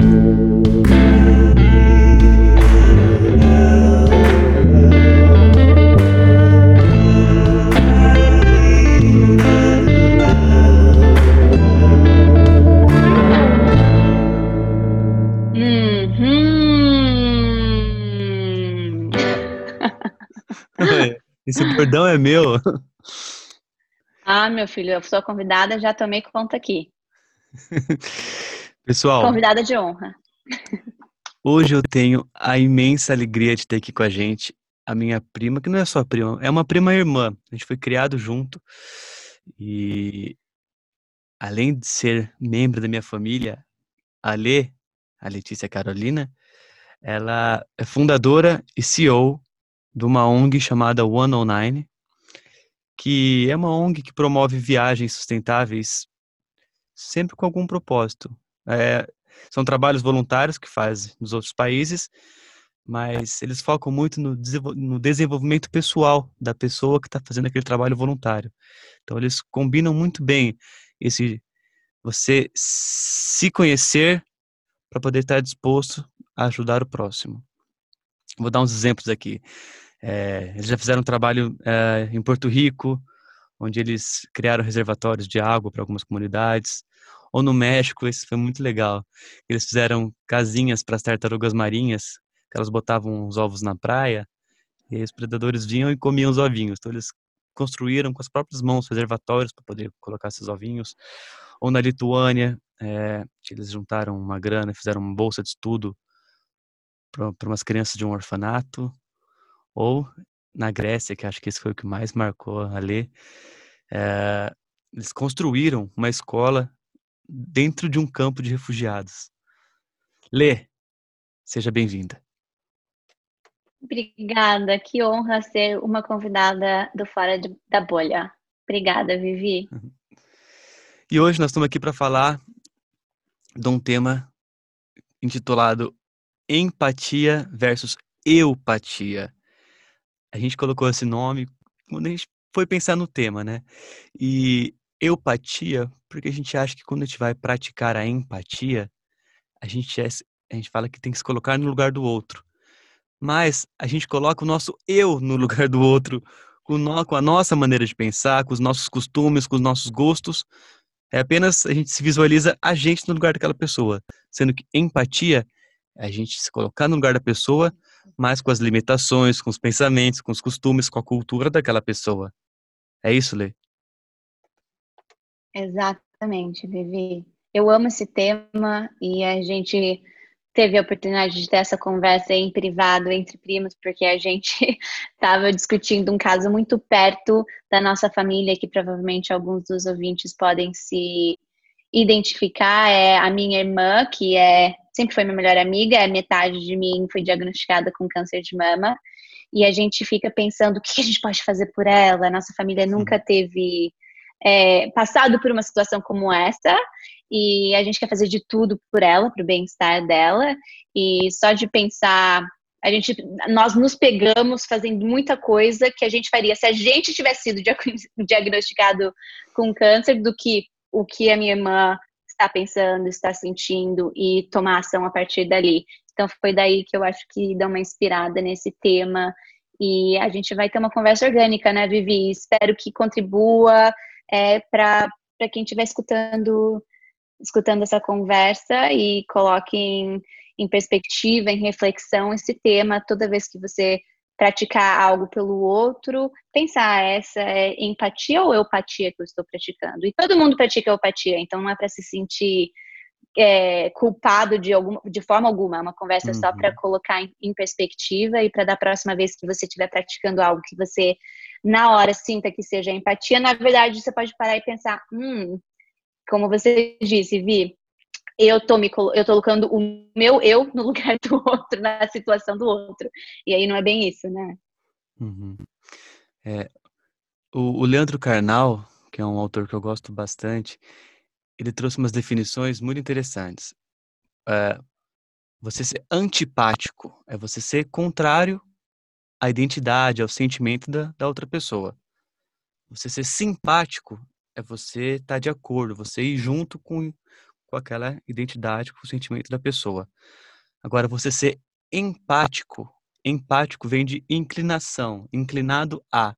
Uhum. Esse bordão é meu. Ah, meu filho, eu sou convidada, já tomei conta aqui. Pessoal, Convidada de honra. hoje eu tenho a imensa alegria de ter aqui com a gente a minha prima, que não é só prima, é uma prima irmã. A gente foi criado junto e além de ser membro da minha família, a Lê, a Letícia Carolina, ela é fundadora e CEO de uma ONG chamada 109, que é uma ONG que promove viagens sustentáveis sempre com algum propósito. É, são trabalhos voluntários que fazem nos outros países, mas eles focam muito no, no desenvolvimento pessoal da pessoa que está fazendo aquele trabalho voluntário. Então eles combinam muito bem esse você se conhecer para poder estar disposto a ajudar o próximo. Vou dar uns exemplos aqui. É, eles já fizeram um trabalho é, em Porto Rico, onde eles criaram reservatórios de água para algumas comunidades. Ou no México, isso foi muito legal. Eles fizeram casinhas para as tartarugas marinhas, que elas botavam os ovos na praia, e os predadores vinham e comiam os ovinhos. Então eles construíram com as próprias mãos reservatórios para poder colocar esses ovinhos. Ou na Lituânia, é, eles juntaram uma grana fizeram uma bolsa de estudo para umas crianças de um orfanato. Ou na Grécia, que acho que esse foi o que mais marcou a Lê, é, eles construíram uma escola dentro de um campo de refugiados. Lê, seja bem-vinda. Obrigada, que honra ser uma convidada do Fora de- da Bolha. Obrigada, Vivi. E hoje nós estamos aqui para falar de um tema intitulado Empatia versus Eupatia. A gente colocou esse nome quando a gente foi pensar no tema, né? E eupatia, porque a gente acha que quando a gente vai praticar a empatia, a gente, é, a gente fala que tem que se colocar no lugar do outro. Mas a gente coloca o nosso eu no lugar do outro, com, no- com a nossa maneira de pensar, com os nossos costumes, com os nossos gostos. É apenas a gente se visualiza a gente no lugar daquela pessoa. Sendo que empatia é a gente se colocar no lugar da pessoa, mas com as limitações, com os pensamentos, com os costumes, com a cultura daquela pessoa. É isso, Lê? Exatamente, Vivi. Eu amo esse tema e a gente teve a oportunidade de ter essa conversa em privado entre primos, porque a gente estava discutindo um caso muito perto da nossa família, que provavelmente alguns dos ouvintes podem se identificar. É a minha irmã, que é sempre foi minha melhor amiga, é metade de mim, foi diagnosticada com câncer de mama. E a gente fica pensando o que a gente pode fazer por ela. Nossa família nunca teve é, passado por uma situação como essa e a gente quer fazer de tudo por ela, para o bem-estar dela. E só de pensar, a gente, nós nos pegamos fazendo muita coisa que a gente faria se a gente tivesse sido diagnosticado com câncer do que o que a minha irmã está pensando, está sentindo e tomar ação a partir dali. Então foi daí que eu acho que dá uma inspirada nesse tema e a gente vai ter uma conversa orgânica, né, Vivi? Espero que contribua é, para quem estiver escutando escutando essa conversa e coloque em, em, perspectiva, em reflexão esse tema toda vez que você praticar algo pelo outro, pensar essa é empatia ou eupatia que eu estou praticando. E todo mundo pratica eupatia, então não é para se sentir é, culpado de, alguma, de forma alguma, é uma conversa uhum. só para colocar em, em, perspectiva e para da próxima vez que você estiver praticando algo que você na hora sinta que seja empatia, na verdade você pode parar e pensar, hum, como você disse, Vi, eu tô me eu tô colocando o meu eu no lugar do outro, na situação do outro. E aí não é bem isso, né? Uhum. É, o, o Leandro Carnal, que é um autor que eu gosto bastante, ele trouxe umas definições muito interessantes. É, você ser antipático é você ser contrário à identidade, ao sentimento da, da outra pessoa. Você ser simpático é você estar tá de acordo, você ir junto com, com aquela identidade, com o sentimento da pessoa. Agora, você ser empático, empático vem de inclinação, inclinado a.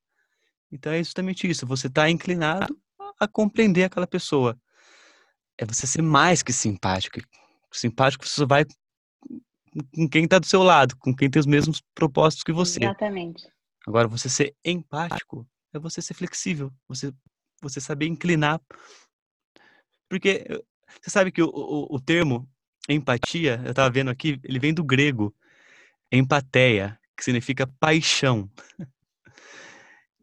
Então é justamente isso, você está inclinado a compreender aquela pessoa. É você ser mais que simpático. Simpático você vai com quem está do seu lado, com quem tem os mesmos propósitos que você. Exatamente. Agora, você ser empático é você ser flexível, você, você saber inclinar. Porque você sabe que o, o, o termo empatia, eu estava vendo aqui, ele vem do grego empateia, que significa paixão.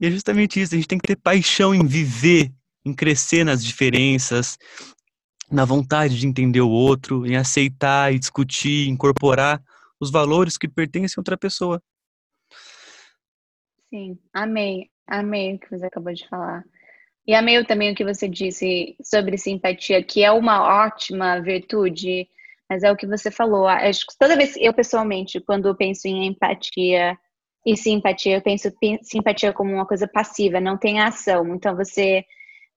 E é justamente isso, a gente tem que ter paixão em viver, em crescer nas diferenças, na vontade de entender o outro, em aceitar e discutir, incorporar os valores que pertencem a outra pessoa. Sim, amei, amei o que você acabou de falar. E amei também o que você disse sobre simpatia, que é uma ótima virtude, mas é o que você falou. Que toda vez, eu pessoalmente, quando penso em empatia e simpatia, eu penso simpatia como uma coisa passiva, não tem ação. Então você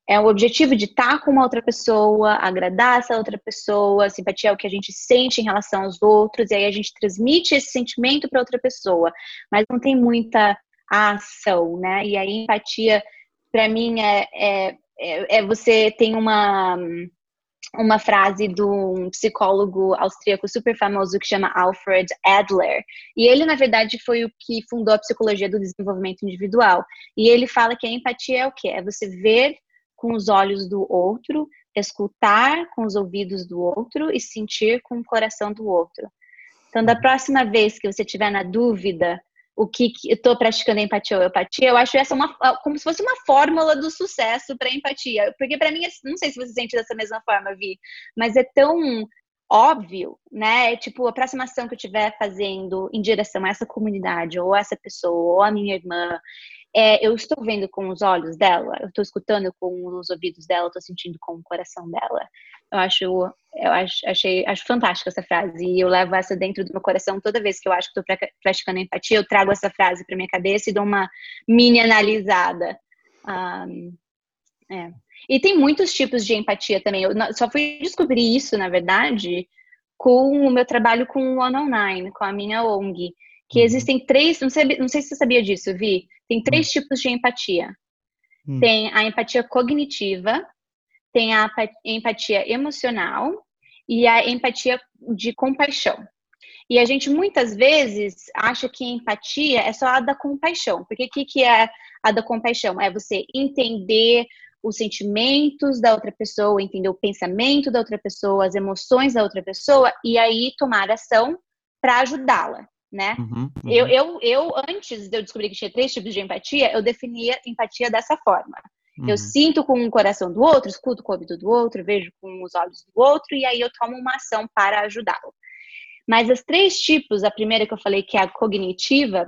é o objetivo de estar com uma outra pessoa, agradar essa outra pessoa, simpatia é o que a gente sente em relação aos outros, e aí a gente transmite esse sentimento para outra pessoa, mas não tem muita ação, né? E aí empatia, para mim, é, é, é, é, você tem uma uma frase de um psicólogo austríaco super famoso que chama Alfred Adler. E ele, na verdade, foi o que fundou a psicologia do desenvolvimento individual. E ele fala que a empatia é o quê? É você ver com os olhos do outro, escutar com os ouvidos do outro e sentir com o coração do outro. Então, da próxima vez que você tiver na dúvida o que, que eu estou praticando empatia ou empatia, eu acho essa uma, como se fosse uma fórmula do sucesso para empatia. Porque para mim, não sei se você sente dessa mesma forma, Vi, mas é tão óbvio, né? É tipo, a aproximação que eu estiver fazendo em direção a essa comunidade, ou essa pessoa, ou a minha irmã, é, eu estou vendo com os olhos dela, eu estou escutando com os ouvidos dela, estou sentindo com o coração dela. Eu acho, eu acho, achei, acho fantástica essa frase e eu levo essa dentro do meu coração toda vez que eu acho que estou praticando empatia, eu trago essa frase para minha cabeça e dou uma mini analisada. Um, é. E tem muitos tipos de empatia também. Eu só fui descobrir isso, na verdade, com o meu trabalho com o One Online, com a minha ONG que uhum. existem três, não sei, não sei se você sabia disso, Vi, tem três hum. tipos de empatia. Hum. Tem a empatia cognitiva, tem a empatia emocional e a empatia de compaixão. E a gente muitas vezes acha que empatia é só a da compaixão. Porque o que, que é a da compaixão? É você entender os sentimentos da outra pessoa, entender o pensamento da outra pessoa, as emoções da outra pessoa e aí tomar ação para ajudá-la né? Uhum, uhum. Eu, eu, eu, antes de eu descobrir que tinha três tipos de empatia, eu definia empatia dessa forma. Uhum. Eu sinto com o coração do outro, escuto com o ouvido do outro, vejo com os olhos do outro, e aí eu tomo uma ação para ajudá-lo. Mas os três tipos, a primeira que eu falei, que é a cognitiva,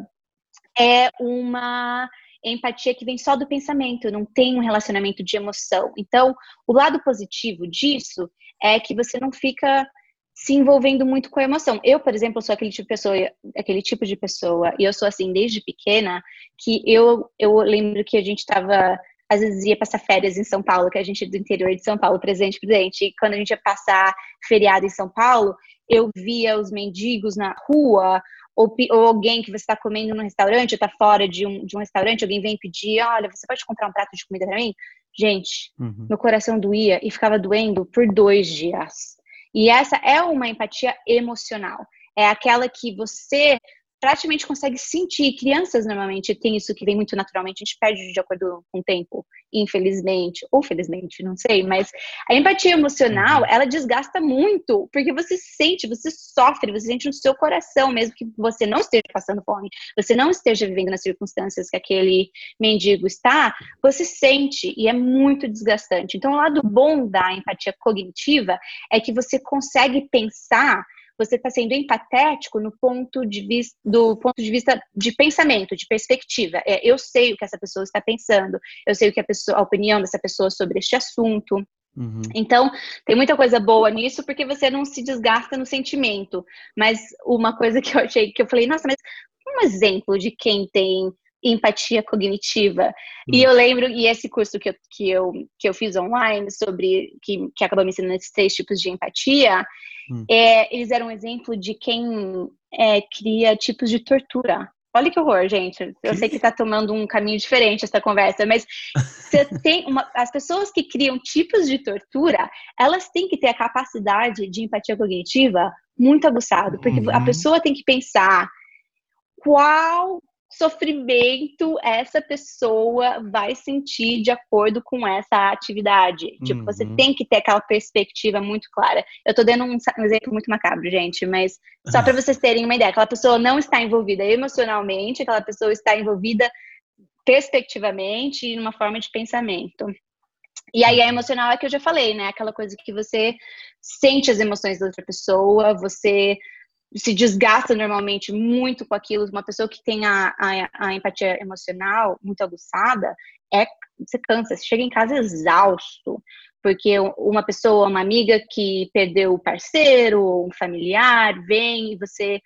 é uma empatia que vem só do pensamento, não tem um relacionamento de emoção. Então, o lado positivo disso é que você não fica se envolvendo muito com a emoção. Eu, por exemplo, sou aquele tipo de pessoa, aquele tipo de pessoa, e eu sou assim desde pequena, que eu, eu lembro que a gente estava às vezes ia passar férias em São Paulo, que a gente é do interior de São Paulo, presente, presente, e quando a gente ia passar feriado em São Paulo, eu via os mendigos na rua, ou, ou alguém que você está comendo num restaurante, ou está fora de um, de um restaurante, alguém vem pedir, olha, você pode comprar um prato de comida para mim? Gente, uhum. meu coração doía e ficava doendo por dois dias. E essa é uma empatia emocional. É aquela que você praticamente consegue sentir. Crianças normalmente têm isso que vem muito naturalmente, a gente perde de acordo com o tempo, infelizmente, ou felizmente, não sei, mas a empatia emocional, uhum. ela desgasta muito, porque você sente, você sofre, você sente no seu coração, mesmo que você não esteja passando fome, você não esteja vivendo nas circunstâncias que aquele mendigo está, você sente e é muito desgastante. Então, o lado bom da empatia cognitiva é que você consegue pensar você está sendo empatético no ponto de vista do ponto de vista de pensamento, de perspectiva. É, eu sei o que essa pessoa está pensando, eu sei o que a, pessoa, a opinião dessa pessoa sobre este assunto. Uhum. Então, tem muita coisa boa nisso, porque você não se desgasta no sentimento. Mas uma coisa que eu achei, que eu falei, nossa, mas um exemplo de quem tem empatia cognitiva. Hum. E eu lembro, e esse curso que eu, que eu, que eu fiz online sobre, que, que acabou me ensinando esses três tipos de empatia, hum. é, eles eram um exemplo de quem é, cria tipos de tortura. Olha que horror, gente. Eu sei que está tomando um caminho diferente essa conversa, mas você tem uma, as pessoas que criam tipos de tortura, elas têm que ter a capacidade de empatia cognitiva muito aguçada, porque uhum. a pessoa tem que pensar qual sofrimento essa pessoa vai sentir de acordo com essa atividade. Uhum. Tipo, você uhum. tem que ter aquela perspectiva muito clara. Eu tô dando um, um exemplo muito macabro, gente, mas só para vocês terem uma ideia, aquela pessoa não está envolvida emocionalmente, aquela pessoa está envolvida perspectivamente e numa forma de pensamento. E aí a emocional é que eu já falei, né? Aquela coisa que você sente as emoções da outra pessoa, você se desgasta normalmente muito com aquilo. Uma pessoa que tem a, a, a, empatia emocional muito aguçada, é, você cansa, você chega em casa exausto. Porque uma pessoa, uma amiga que perdeu o parceiro, um familiar, vem e você,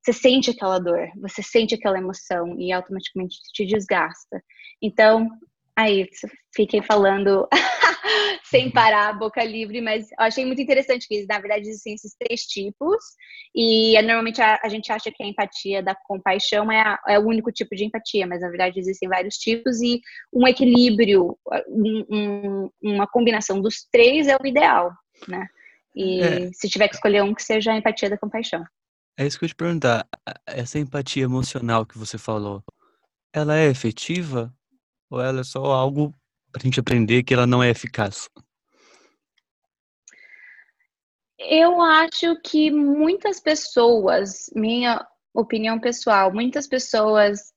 você sente aquela dor, você sente aquela emoção e automaticamente te desgasta. Então, aí, fiquei falando sem parar, boca livre, mas eu achei muito interessante que, na verdade, existem esses três tipos, e é, normalmente a, a, gente acha que a empatia da compaixão é, a, é, o único tipo de empatia, mas na verdade existem vários tipos, e um equilíbrio, um, um, uma combinação dos três é o ideal, né? E é. se tiver que escolher um, que seja a empatia da compaixão. É isso que eu te perguntar. Essa empatia emocional que você falou, ela é efetiva? Ou ela é só algo para a gente aprender que ela não é eficaz? Eu acho que muitas pessoas, minha opinião pessoal, muitas pessoas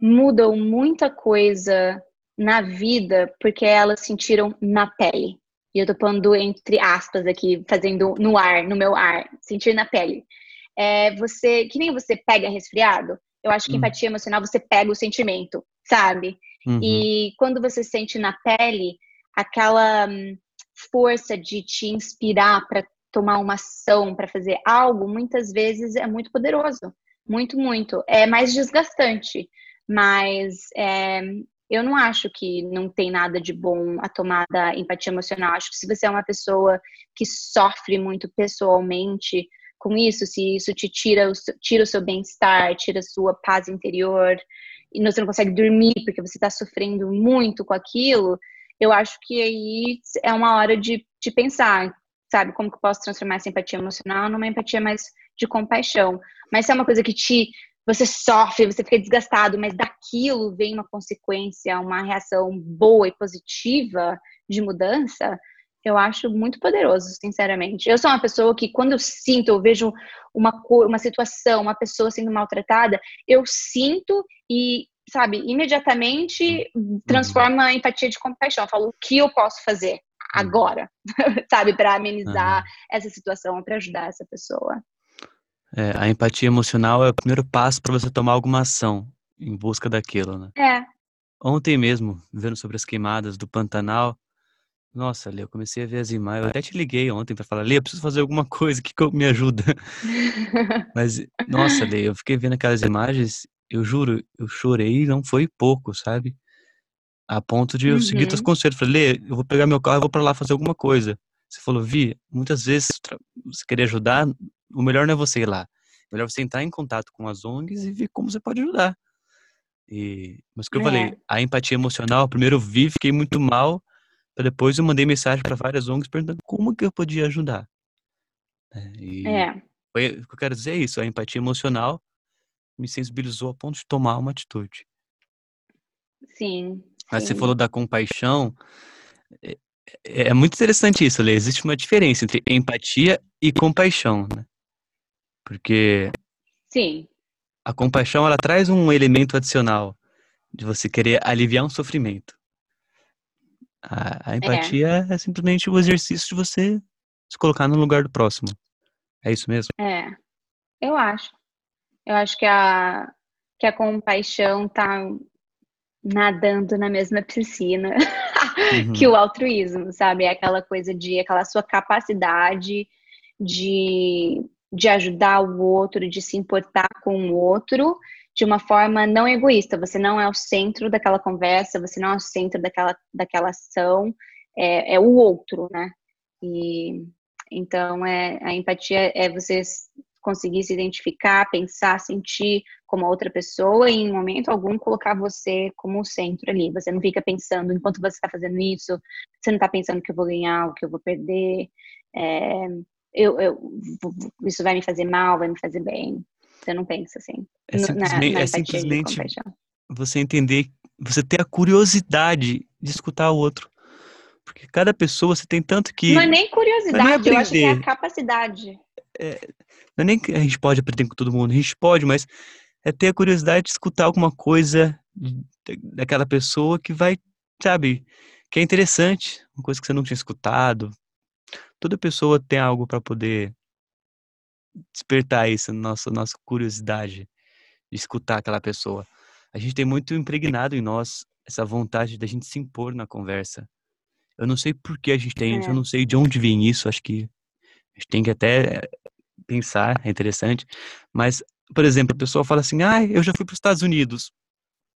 mudam muita coisa na vida porque elas sentiram na pele. E eu tô pondo entre aspas aqui, fazendo no ar, no meu ar, sentir na pele. É você, que nem você pega resfriado, eu acho que hum. empatia emocional você pega o sentimento, sabe? Uhum. E quando você sente na pele aquela hum, força de te inspirar para tomar uma ação, para fazer algo, muitas vezes é muito poderoso. Muito, muito. É mais desgastante, mas é, eu não acho que não tem nada de bom a tomada empatia emocional. Acho que se você é uma pessoa que sofre muito pessoalmente com isso, se isso te tira o, tira o seu bem-estar, tira a sua paz interior, e você não consegue dormir porque você está sofrendo muito com aquilo, eu acho que aí é uma hora de, de pensar, sabe, como que eu posso transformar essa empatia emocional numa empatia mais de compaixão. Mas se é uma coisa que te você sofre, você fica desgastado, mas daquilo vem uma consequência, uma reação boa e positiva de mudança, eu acho muito poderoso, sinceramente. Eu sou uma pessoa que, quando eu sinto, eu vejo uma, uma situação, uma pessoa sendo maltratada, eu sinto e, sabe, imediatamente transforma a empatia de compaixão. Eu falo, o que eu posso fazer agora, sabe, para amenizar uhum. essa situação, para ajudar essa pessoa. É, a empatia emocional é o primeiro passo para você tomar alguma ação em busca daquilo, né? É. Ontem mesmo, vendo sobre as queimadas do Pantanal, nossa, Lê, eu comecei a ver as imagens. Eu até te liguei ontem para falar, Lê, eu preciso fazer alguma coisa que me ajuda. Mas, nossa, Lê, eu fiquei vendo aquelas imagens, eu juro, eu chorei, não foi pouco, sabe? A ponto de eu uhum. seguir teus conselhos. Falei, Lê, eu vou pegar meu carro e vou para lá fazer alguma coisa. Você falou, Vi, muitas vezes você querer ajudar, o melhor não é você ir lá. O melhor é você entrar em contato com as ONGs e ver como você pode ajudar. E, mas o que eu é. falei, a empatia emocional, primeiro eu vi, fiquei muito mal, depois eu mandei mensagem para várias ONGs perguntando como que eu podia ajudar. É, e é. Foi, o que eu quero dizer é isso, a empatia emocional me sensibilizou a ponto de tomar uma atitude. Sim. Mas sim. você falou da compaixão, é, é, é muito interessante isso, Lê. Existe uma diferença entre empatia e compaixão, né? Porque sim. a compaixão ela traz um elemento adicional de você querer aliviar um sofrimento. A, a é. empatia é. é. simplesmente o exercício de você se colocar no lugar do próximo. É isso mesmo? É, eu acho. Eu acho que a, que a compaixão tá nadando na mesma piscina uhum. que o altruísmo, sabe? É aquela coisa de aquela sua capacidade de, de ajudar o outro, de se importar com o outro, de uma forma não egoísta. Você não é o centro daquela conversa, você não é o centro daquela, daquela ação, é, é o outro, né? E então é a empatia é você conseguir se identificar, pensar, sentir como a outra pessoa e em momento algum colocar você como o centro ali. Você não fica pensando enquanto você está fazendo isso, você não está pensando que eu vou ganhar, o que eu vou perder, é, eu, eu, isso vai me fazer mal, vai me fazer bem. Você não pensa assim. É simplesmente, na, na é simplesmente você entender, você ter a curiosidade de escutar o outro. Porque cada pessoa você tem tanto que. Não é nem curiosidade, é eu acho que é a capacidade. É, não é nem que a gente pode aprender com todo mundo, a gente pode, mas é ter a curiosidade de escutar alguma coisa daquela pessoa que vai, sabe, que é interessante, uma coisa que você não tinha escutado. Toda pessoa tem algo para poder despertar isso, nossa, nossa curiosidade de escutar aquela pessoa. A gente tem muito impregnado em nós essa vontade da gente se impor na conversa. Eu não sei por que a gente tem isso, eu é. não sei de onde vem isso, acho que a gente tem que até pensar, é interessante. Mas, por exemplo, a pessoa fala assim: ah, eu já fui para os Estados Unidos.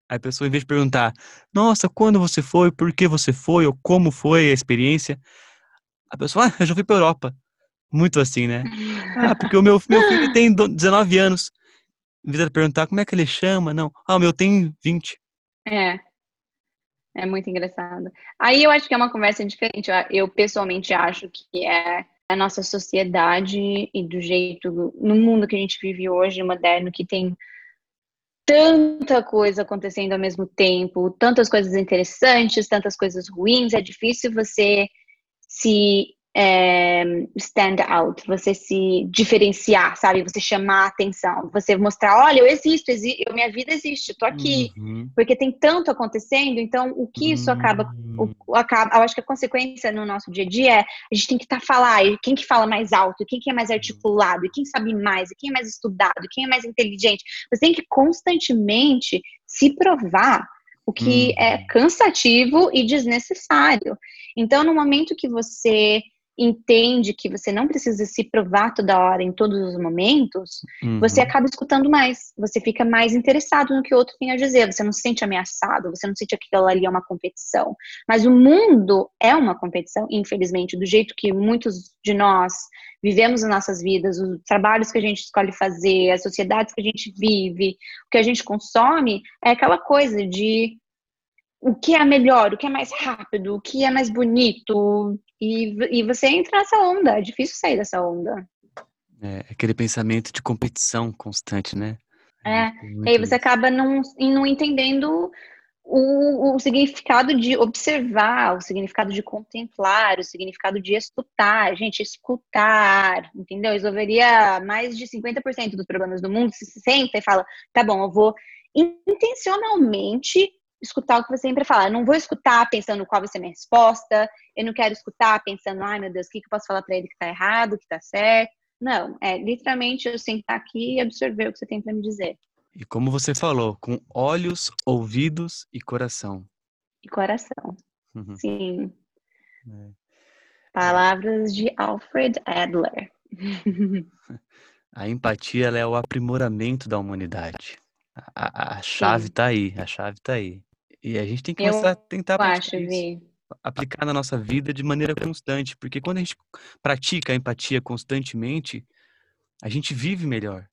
Aí a pessoa, em vez de perguntar, nossa, quando você foi, por que você foi, ou como foi a experiência, a pessoa, ah, eu já fui para Europa. Muito assim, né? Ah, porque o meu, meu filho tem 19 anos. Em vez de perguntar como é que ele chama, não. Ah, o meu tem 20. É. É muito engraçado. Aí eu acho que é uma conversa diferente. Eu pessoalmente acho que é a nossa sociedade e do jeito, no mundo que a gente vive hoje, moderno, que tem tanta coisa acontecendo ao mesmo tempo, tantas coisas interessantes, tantas coisas ruins, é difícil você se é, stand out, você se diferenciar, sabe? Você chamar a atenção, você mostrar, olha, eu existo, exi minha vida existe, tô aqui, uhum. porque tem tanto acontecendo, então o que isso acaba, o, o, acaba, eu acho que a consequência no nosso dia a dia é a gente tem que estar tá falar, quem que fala mais alto, quem que é mais articulado, e quem sabe mais, e quem é mais estudado, e quem é mais inteligente. Você tem que constantemente se provar o que é uhum. cansativo e desnecessário. Então, no momento que você entende que você não precisa se provar toda hora, em todos os momentos, uhum. você acaba escutando mais, você fica mais interessado no que o outro tem a dizer, você não se sente ameaçado, você não sente que aquilo ali é uma competição. Mas o mundo é uma competição, infelizmente, do jeito que muitos de nós vivemos as nossas vidas, os trabalhos que a gente escolhe fazer, as sociedades que a gente vive, o que a gente consome, é aquela coisa de o que é melhor, o que é mais rápido, o que é mais bonito, e, e você entra nessa onda, é difícil sair dessa onda. É, aquele pensamento de competição constante, né? É, e aí você acaba não, não entendendo o, o, significado de observar, o significado de contemplar, o significado de escutar. Gente, escutar, entendeu? Resolveria mais de 50% dos problemas do mundo se senta e fala, tá bom, eu vou intencionalmente escutar o que você sempre fala. Eu não vou escutar pensando qual vai ser a minha resposta, eu não quero escutar pensando, ai meu Deus, o que, que eu posso falar para ele que tá errado, que tá certo. Não, é literalmente eu sentar aqui e absorver o que você tem para me dizer. E como você falou, com olhos, ouvidos e coração. E coração. Uhum. Sim. É. Palavras de Alfred Adler. A empatia é o aprimoramento da humanidade. A, a, a chave está aí, a chave está aí. E a gente tem que começar a tentar acho, aplicar na nossa vida de maneira constante, porque quando a gente pratica a empatia constantemente, a gente vive melhor.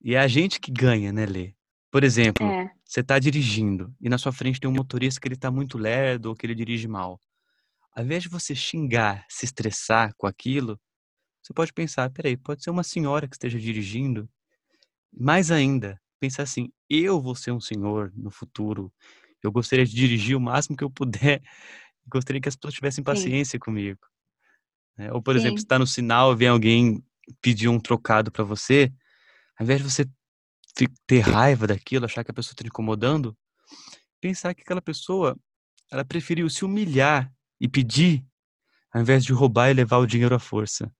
E é a gente que ganha, né, Lê? Por exemplo, é. você está dirigindo e na sua frente tem um motorista que ele está muito lerdo ou que ele dirige mal. Ao invés de você xingar, se estressar com aquilo, você pode pensar, peraí, pode ser uma senhora que esteja dirigindo. Mais ainda, pensar assim, eu vou ser um senhor no futuro, eu gostaria de dirigir o máximo que eu puder. Gostaria que as pessoas tivessem paciência Sim. comigo. Né? Ou, por Sim. exemplo, está no sinal, vem alguém pedir um trocado para você, ao invés de você ter raiva daquilo, achar que a pessoa está incomodando, pensar que aquela pessoa, ela preferiu se humilhar e pedir, ao invés de roubar e levar o dinheiro à força.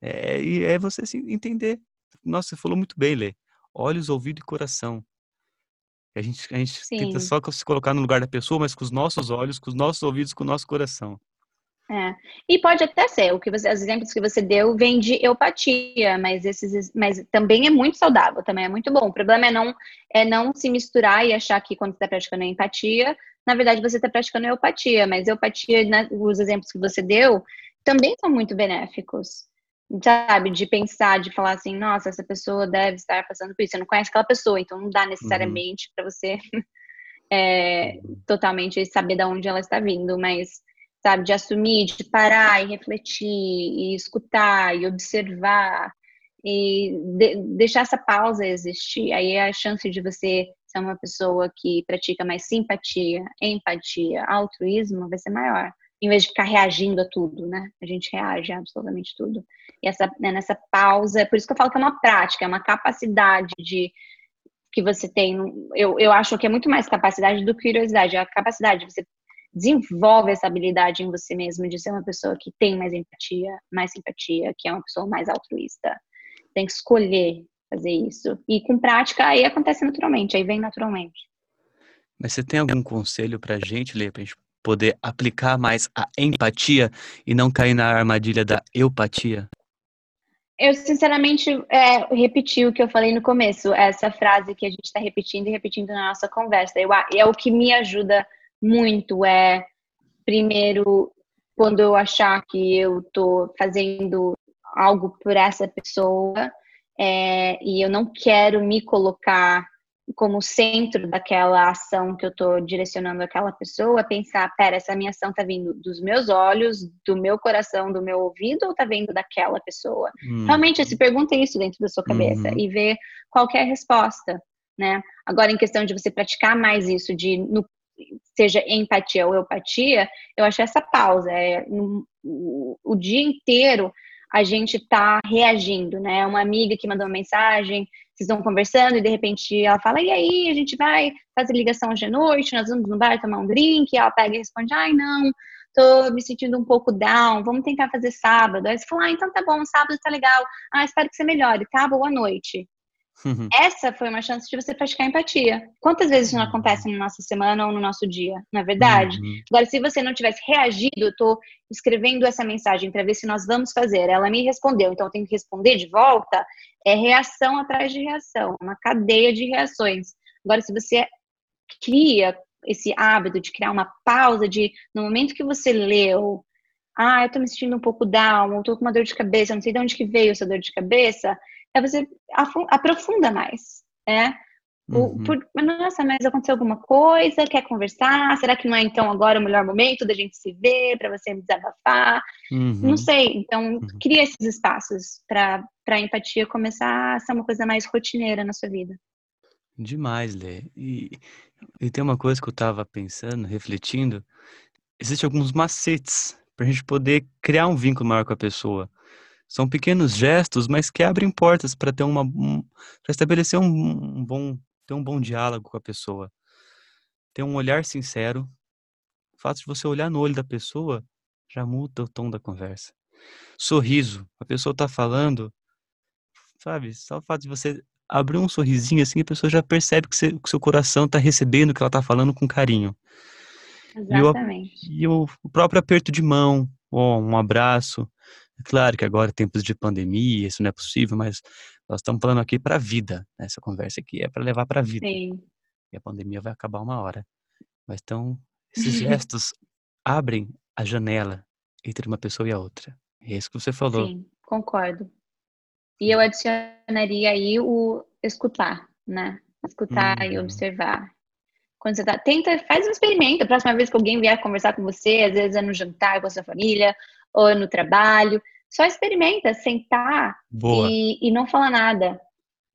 É, e é você entender. Nossa, você falou muito bem, Lê. Olhos, ouvido e coração. A gente, a gente tenta só se colocar no lugar da pessoa, mas com os nossos olhos, com os nossos ouvidos, com o nosso coração. É. E pode até ser, o que você, os exemplos que você deu vem de empatia, mas esses, mas também é muito saudável, também é muito bom. O problema é não é não se misturar e achar que quando você está praticando a empatia, na verdade você está praticando a empatia, mas empatia, né, os exemplos que você deu, também são muito benéficos, sabe? De pensar, de falar assim, nossa, essa pessoa deve estar passando por isso. Você não conhece aquela pessoa, então não dá uhum. necessariamente uhum. para você é, totalmente saber de onde ela está vindo, mas sabe, de assumir, de parar e refletir, e escutar, e observar, e de, deixar essa pausa existir. Aí a chance de você ser uma pessoa que pratica mais simpatia, empatia, altruísmo vai ser maior. Em vez de ficar reagindo a tudo, né? A gente reage a absolutamente tudo. E essa, né, nessa pausa, é por isso que eu falo que é uma prática, é uma capacidade de que você tem. Eu, eu acho que é muito mais capacidade do que curiosidade. É a capacidade de você desenvolve essa habilidade em você mesmo de ser uma pessoa que tem mais empatia, mais simpatia, que é uma pessoa mais altruísta. Tem que escolher fazer isso. E com prática, aí acontece naturalmente, aí vem naturalmente. Mas você tem algum conselho pra gente, Lê, pra gente poder aplicar mais a empatia e não cair na armadilha da eupatia? Eu, sinceramente, é, repeti o que eu falei no começo, essa frase que a gente está repetindo e repetindo na nossa conversa. Eu, é o que me ajuda muito é, primeiro, quando eu achar que eu tô fazendo algo por essa pessoa é, e eu não quero me colocar como centro daquela ação que eu estou direcionando aquela pessoa, pensar, pera, essa minha ação está vindo dos meus olhos, do meu coração, do meu ouvido ou está vindo daquela pessoa? Hum. Realmente, se pergunta isso dentro da sua cabeça uhum. e ver qual é a resposta, né? Agora, em questão de você praticar mais isso, de no seja empatia ou eupatia, eu acho essa pausa. É, no, o, o dia inteiro a gente tá reagindo, né? Uma amiga que mandou uma mensagem, vocês estão conversando e de repente ela fala: e aí, a gente vai fazer ligação hoje à noite, nós vamos no bar tomar um drink. E ela pega e responde: ai, não, tô me sentindo um pouco down, vamos tentar fazer sábado. Aí você fala: ah, então tá bom, sábado tá legal. Ah, espero que você melhore, tá? Boa noite. Uhum. Essa foi uma chance de você praticar empatia. Quantas vezes isso não acontece na nossa semana ou no nosso dia, não é verdade? Uhum. Agora, se você não tivesse reagido, eu estou escrevendo essa mensagem para ver se nós vamos fazer. Ela me respondeu, então eu tenho que responder de volta. É reação atrás de reação, uma cadeia de reações. Agora, se você cria esse hábito de criar uma pausa, de no momento que você leu, ah, eu tô me sentindo um pouco down, ou tô com uma dor de cabeça, não sei de onde que veio essa dor de cabeça, é você aprofunda mais, né? Uhum. Por, nossa, mas aconteceu alguma coisa? Quer conversar? Será que não é então agora o melhor momento da gente se ver para você me desabafar? Uhum. Não sei. Então, uhum. cria esses espaços para a empatia começar a ser uma coisa mais rotineira na sua vida. Demais, Lê. E, e tem uma coisa que eu estava pensando, refletindo. Existem alguns macetes para a gente poder criar um vínculo maior com a pessoa. São pequenos gestos, mas que abrem portas para ter uma um, para estabelecer um, um, bom ter um bom diálogo com a pessoa. Ter um olhar sincero. O fato de você olhar no olho da pessoa já muda o tom da conversa. Sorriso. A pessoa está falando, sabe? Só o fato de você abrir um sorrisinho assim, a pessoa já percebe que, o seu coração está recebendo o que ela está falando com carinho. Exatamente. E, o, e o, próprio aperto de mão, ou um abraço, claro que agora, tempos de pandemia, isso não é possível, mas nós estamos falando aqui para a vida. Né? Essa conversa aqui é para levar para a vida. Sim. E a pandemia vai acabar uma hora. Mas então, esses gestos abrem a janela entre uma pessoa e a outra. É isso que você falou. Sim, concordo. E eu adicionaria aí o escutar, né? Escutar e uhum. observar. Quando você tá, tenta, faz um experimento. A próxima vez que alguém vier conversar com você, às vezes é no jantar com a sua família, ou no trabalho. Só experimenta, sentar e, e, não falar nada.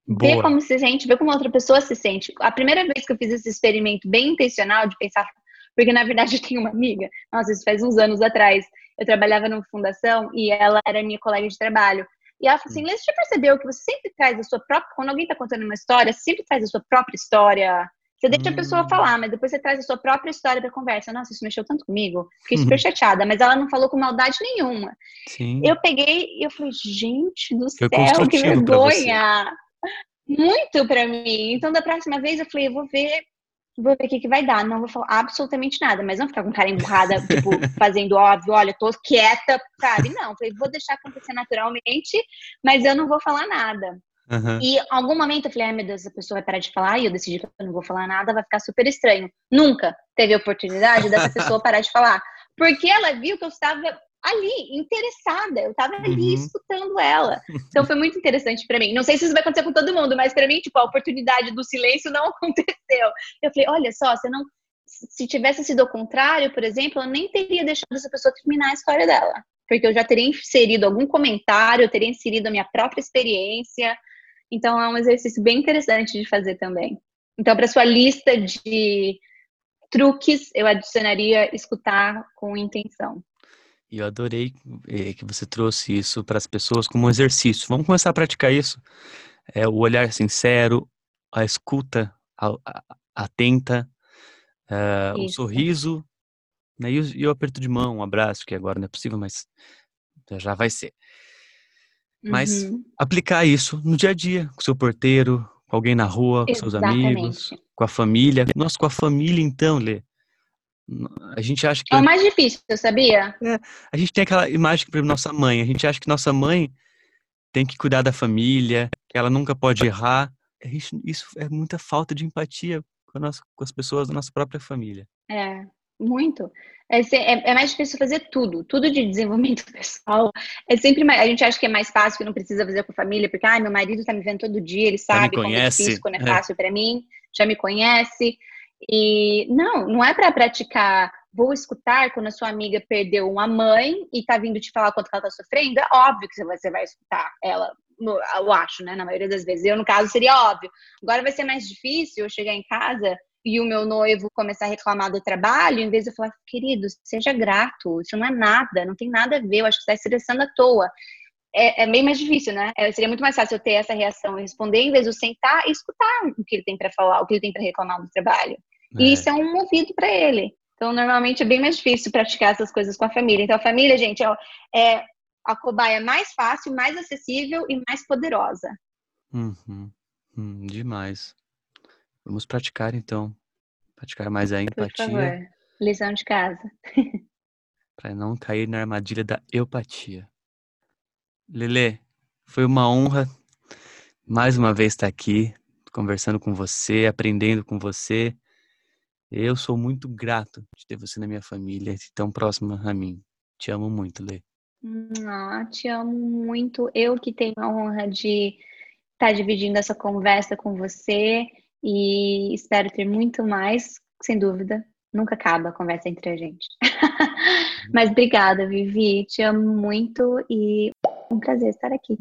Boa. Vê como se sente, vê como outra pessoa se sente. A primeira vez que eu fiz esse experimento bem intencional de pensar, porque na verdade eu tenho uma amiga, nossa, isso faz uns anos atrás, eu trabalhava numa fundação e ela era minha colega de trabalho. E ela falou assim: hum. Lê, você já percebeu que você sempre traz a sua própria. Quando alguém está contando uma história, sempre traz a sua própria história você deixa hum. a pessoa hum. falar, mas depois você traz a sua própria história para conversa. Nossa, isso mexeu tanto comigo. Fiquei super chateada, mas ela não falou com maldade nenhuma. Sim. Eu peguei e eu falei, gente do Foi céu, que vergonha! Muito para mim. Então, da próxima vez, eu falei, eu vou ver vou ver o que, que vai dar. Não vou falar absolutamente nada, mas não ficar com cara emburrada, tipo, fazendo óbvio, olha, tô quieta, sabe? Não, falei, vou deixar acontecer naturalmente, mas eu não vou falar nada. Uhum. E em algum momento eu falei, ai meu Deus, a pessoa vai parar de falar, e eu decidi que eu não vou falar nada, vai ficar super estranho. Nunca teve a oportunidade dessa pessoa parar de falar. Porque ela viu que eu estava ali, interessada. Eu tava ali uhum. escutando ela. Então foi muito interessante para mim. Não sei se isso vai acontecer com todo mundo, mas para mim, tipo, a oportunidade do silêncio não aconteceu. Eu falei, olha só, você não. Se tivesse sido ao contrário, por exemplo, eu nem teria deixado essa pessoa terminar a história dela. Porque eu já teria inserido algum comentário, eu teria inserido a minha própria experiência. Então é um exercício bem interessante de fazer também. Então, para sua lista de truques, eu adicionaria escutar com intenção. E eu adorei eh, que você trouxe isso para as pessoas como um exercício. Vamos começar a praticar isso. É o olhar sincero, a escuta a, a, atenta, uh, o sorriso né, e, o, e, o, aperto de mão, um abraço, que agora não é possível, mas já vai ser. Mas uhum. aplicar isso no dia a dia, com seu porteiro, com alguém na rua, com Exatamente. seus amigos, com a família. Nossa, com a família então, Lê. A gente acha que. É o mais difícil, sabia? É, a gente tem aquela imagem para nossa mãe. A gente acha que nossa mãe tem que cuidar da família, que ela nunca pode errar. Isso é muita falta de empatia com, nossa, com as pessoas da nossa própria família. É, muito. É, é, é, mais difícil fazer tudo, tudo de desenvolvimento pessoal. É sempre mais, a gente acha que é mais fácil, que não precisa fazer com a família, porque ah, meu marido tá me vendo todo dia, ele sabe como é difícil, quando é, é. fácil para mim, já me conhece. E não, não é para praticar. Vou escutar quando a sua amiga perdeu uma mãe e tá vindo te falar quanto ela tá sofrendo. É óbvio que você vai escutar ela, eu acho, né? Na maioria das vezes. Eu, no caso, seria óbvio. Agora vai ser mais difícil eu chegar em casa e o meu noivo começar a reclamar do trabalho, em vez de eu falar, querido, seja grato, isso não é nada, não tem nada a ver, eu acho que você está estressando à toa é, é bem mais difícil, né? É, seria muito mais fácil eu ter essa reação e responder, em vez de eu sentar e escutar o que ele tem para falar, o que ele tem para reclamar do trabalho. É. E isso é um ouvido para ele. Então, normalmente é bem mais difícil praticar essas coisas com a família. Então, a família, gente, é, é a cobaia mais fácil, mais acessível e mais poderosa. Uhum. Hum, demais. Vamos praticar, então. Praticar mais a empatia. Por favor. Lição de casa. para não cair na armadilha da eupatia. Lele, foi uma honra mais uma vez estar aqui, conversando com você, aprendendo com você. Eu sou muito grato de ter você na minha família, tão próxima a mim. Te amo muito, Lê. Ah, te amo muito. Eu que tenho a honra de estar dividindo essa conversa com você e espero ter muito mais, sem dúvida. Nunca acaba a conversa entre a gente. Mas obrigada, Vivi. Te amo muito e um prazer estar aqui.